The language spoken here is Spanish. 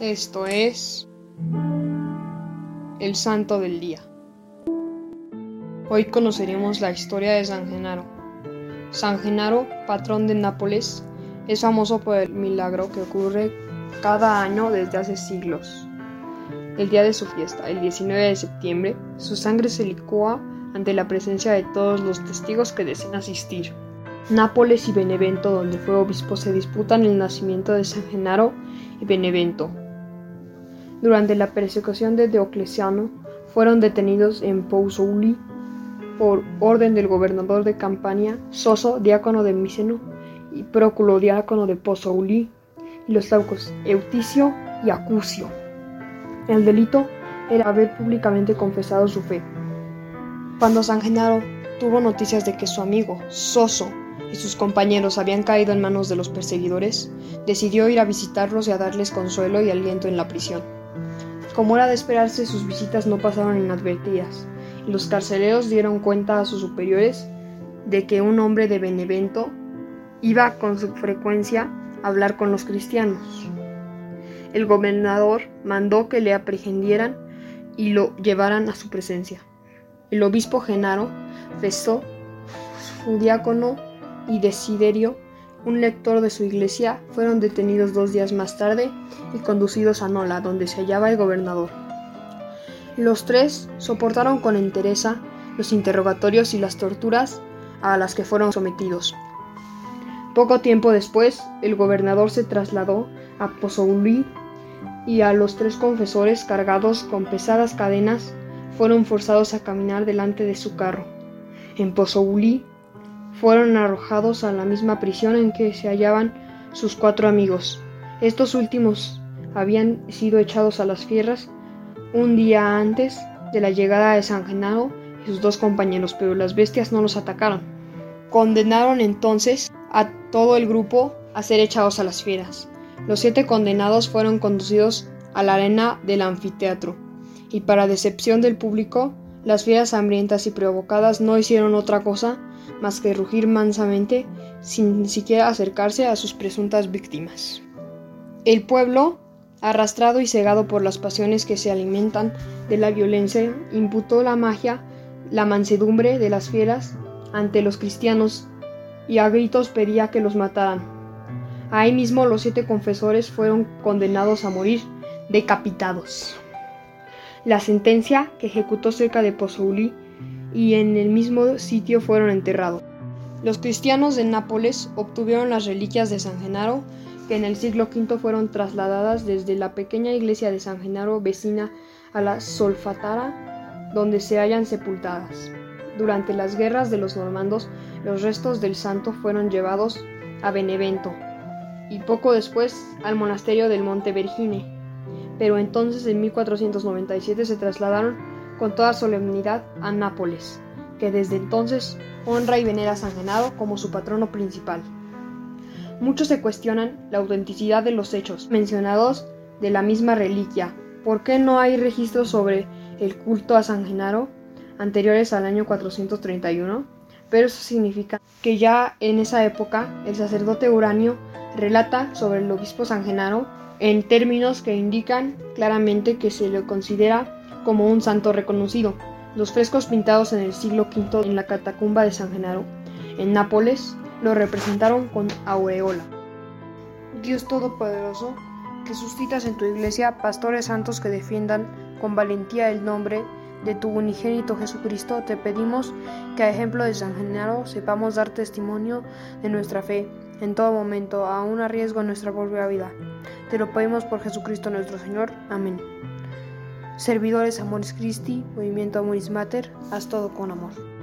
Esto es el Santo del Día. Hoy conoceremos la historia de San Genaro. San Genaro, patrón de Nápoles, es famoso por el milagro que ocurre cada año desde hace siglos. El día de su fiesta, el 19 de septiembre, su sangre se licúa ante la presencia de todos los testigos que deseen asistir. Nápoles y Benevento, donde fue obispo, se disputan el nacimiento de San Genaro y Benevento. Durante la persecución de Diocleciano, fueron detenidos en Pousouli por orden del gobernador de Campania, Soso, diácono de Miceno, y Próculo, diácono de Pozouli, y los taucos Euticio y Acucio. El delito era haber públicamente confesado su fe. Cuando San Genaro tuvo noticias de que su amigo, Soso, y sus compañeros habían caído en manos de los perseguidores, decidió ir a visitarlos y a darles consuelo y aliento en la prisión. Como era de esperarse, sus visitas no pasaron inadvertidas, los carceleros dieron cuenta a sus superiores de que un hombre de Benevento iba con su frecuencia a hablar con los cristianos. El gobernador mandó que le aprehendieran y lo llevaran a su presencia. El obispo Genaro, Festo, su diácono y Desiderio, un lector de su iglesia, fueron detenidos dos días más tarde y conducidos a Nola, donde se hallaba el gobernador. Los tres soportaron con entereza los interrogatorios y las torturas a las que fueron sometidos. Poco tiempo después, el gobernador se trasladó a Pozouli y a los tres confesores cargados con pesadas cadenas fueron forzados a caminar delante de su carro. En Pozouli fueron arrojados a la misma prisión en que se hallaban sus cuatro amigos. Estos últimos habían sido echados a las fierras un día antes de la llegada de San Genaro y sus dos compañeros, pero las bestias no los atacaron. Condenaron entonces a todo el grupo a ser echados a las fieras. Los siete condenados fueron conducidos a la arena del anfiteatro, y para decepción del público, las fieras hambrientas y provocadas no hicieron otra cosa más que rugir mansamente sin siquiera acercarse a sus presuntas víctimas. El pueblo, arrastrado y cegado por las pasiones que se alimentan de la violencia, imputó la magia, la mansedumbre de las fieras ante los cristianos y a gritos pedía que los mataran. Ahí mismo los siete confesores fueron condenados a morir decapitados. La sentencia que ejecutó cerca de Pozouli y en el mismo sitio fueron enterrados. Los cristianos de Nápoles obtuvieron las reliquias de San Genaro, que en el siglo V fueron trasladadas desde la pequeña iglesia de San Genaro vecina a la Solfatara, donde se hallan sepultadas. Durante las guerras de los normandos, los restos del santo fueron llevados a Benevento y poco después al monasterio del Monte Vergine, pero entonces en 1497 se trasladaron con toda solemnidad a Nápoles, que desde entonces honra y venera a San Genaro como su patrono principal. Muchos se cuestionan la autenticidad de los hechos mencionados de la misma reliquia. ¿Por qué no hay registros sobre el culto a San Genaro anteriores al año 431? Pero eso significa que ya en esa época el sacerdote Uranio relata sobre el obispo San Genaro en términos que indican claramente que se le considera como un santo reconocido. Los frescos pintados en el siglo V en la catacumba de San Genaro, en Nápoles, lo representaron con aureola. Dios Todopoderoso, que suscitas en tu iglesia pastores santos que defiendan con valentía el nombre de tu unigénito Jesucristo, te pedimos que a ejemplo de San Genaro sepamos dar testimonio de nuestra fe en todo momento, aun a riesgo de nuestra propia vida. Te lo pedimos por Jesucristo nuestro Señor. Amén. Servidores Amoris Christi, Movimiento Amoris Mater, haz todo con amor.